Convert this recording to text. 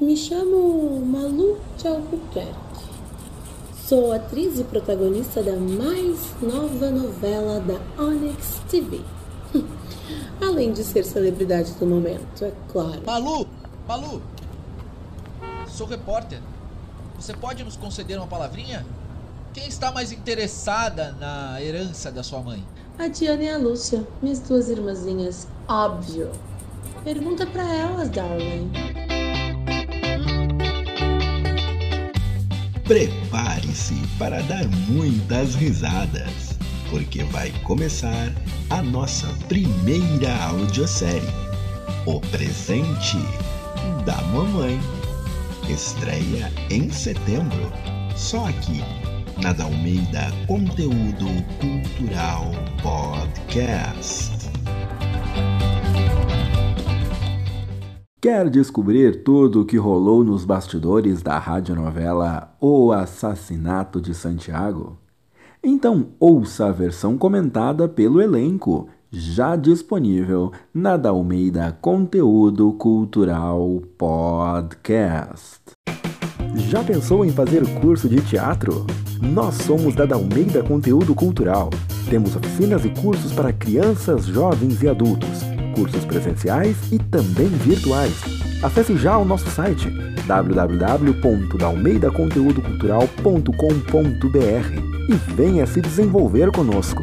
Me chamo Malu de Albuquerque. Sou atriz e protagonista da mais nova novela da Onyx TV. Além de ser celebridade do momento, é claro. Malu! Malu! Sou repórter. Você pode nos conceder uma palavrinha? Quem está mais interessada na herança da sua mãe? A Diana e a Lúcia, minhas duas irmãzinhas, óbvio. Pergunta para elas, darling. Prepare-se para dar muitas risadas, porque vai começar a nossa primeira audiosérie, O Presente da Mamãe. Estreia em setembro, só aqui na Dalmeida Conteúdo Cultural Podcast. Quer descobrir tudo o que rolou nos bastidores da radionovela O Assassinato de Santiago? Então ouça a versão comentada pelo elenco, já disponível na Dalmeida Conteúdo Cultural Podcast. Já pensou em fazer curso de teatro? Nós somos da Dalmeida Conteúdo Cultural. Temos oficinas e cursos para crianças, jovens e adultos, cursos presenciais e também virtuais. Acesse já o nosso site www.dalmeidaconteudocultural.com.br e venha se desenvolver conosco.